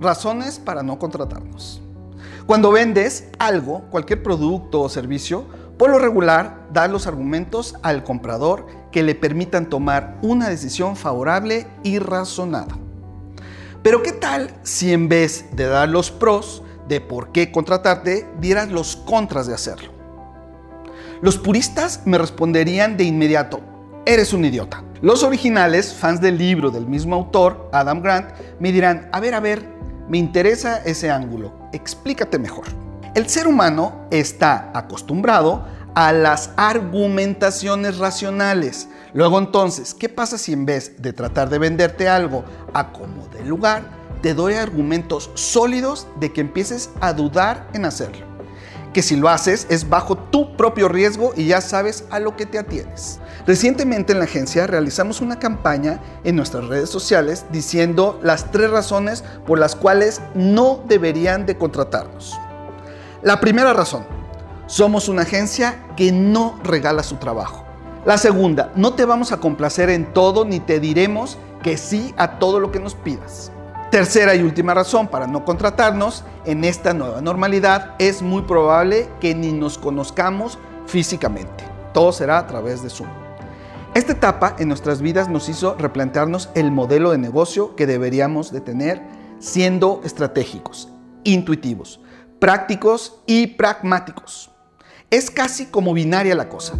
razones para no contratarnos. Cuando vendes algo, cualquier producto o servicio, por lo regular da los argumentos al comprador que le permitan tomar una decisión favorable y razonada. Pero ¿qué tal si en vez de dar los pros de por qué contratarte, dieras los contras de hacerlo? Los puristas me responderían de inmediato, eres un idiota. Los originales, fans del libro del mismo autor, Adam Grant, me dirán, a ver, a ver, me interesa ese ángulo, explícate mejor. El ser humano está acostumbrado a las argumentaciones racionales. Luego entonces, ¿qué pasa si en vez de tratar de venderte algo a como de lugar, te doy argumentos sólidos de que empieces a dudar en hacerlo? Que si lo haces es bajo tu propio riesgo y ya sabes a lo que te atienes. Recientemente en la agencia realizamos una campaña en nuestras redes sociales diciendo las tres razones por las cuales no deberían de contratarnos. La primera razón, somos una agencia que no regala su trabajo. La segunda, no te vamos a complacer en todo ni te diremos que sí a todo lo que nos pidas. Tercera y última razón para no contratarnos en esta nueva normalidad es muy probable que ni nos conozcamos físicamente. Todo será a través de Zoom. Esta etapa en nuestras vidas nos hizo replantearnos el modelo de negocio que deberíamos de tener siendo estratégicos, intuitivos, prácticos y pragmáticos. Es casi como binaria la cosa.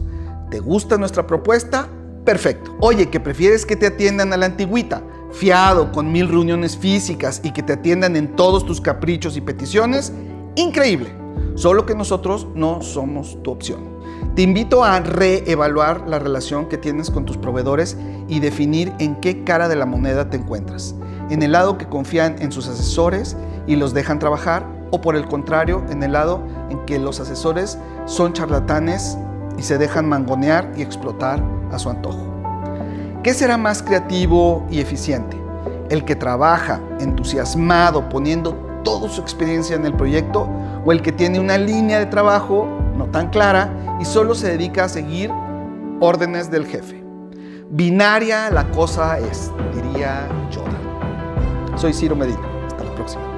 ¿Te gusta nuestra propuesta? Perfecto. Oye, que prefieres que te atiendan a la antigüita, fiado, con mil reuniones físicas y que te atiendan en todos tus caprichos y peticiones? Increíble. Solo que nosotros no somos tu opción. Te invito a reevaluar la relación que tienes con tus proveedores y definir en qué cara de la moneda te encuentras. En el lado que confían en sus asesores y los dejan trabajar o por el contrario, en el lado en que los asesores son charlatanes y se dejan mangonear y explotar a su antojo. ¿Qué será más creativo y eficiente? ¿El que trabaja entusiasmado poniendo toda su experiencia en el proyecto o el que tiene una línea de trabajo no tan clara y solo se dedica a seguir órdenes del jefe? Binaria la cosa es, diría Yoda. Soy Ciro Medina. Hasta la próxima.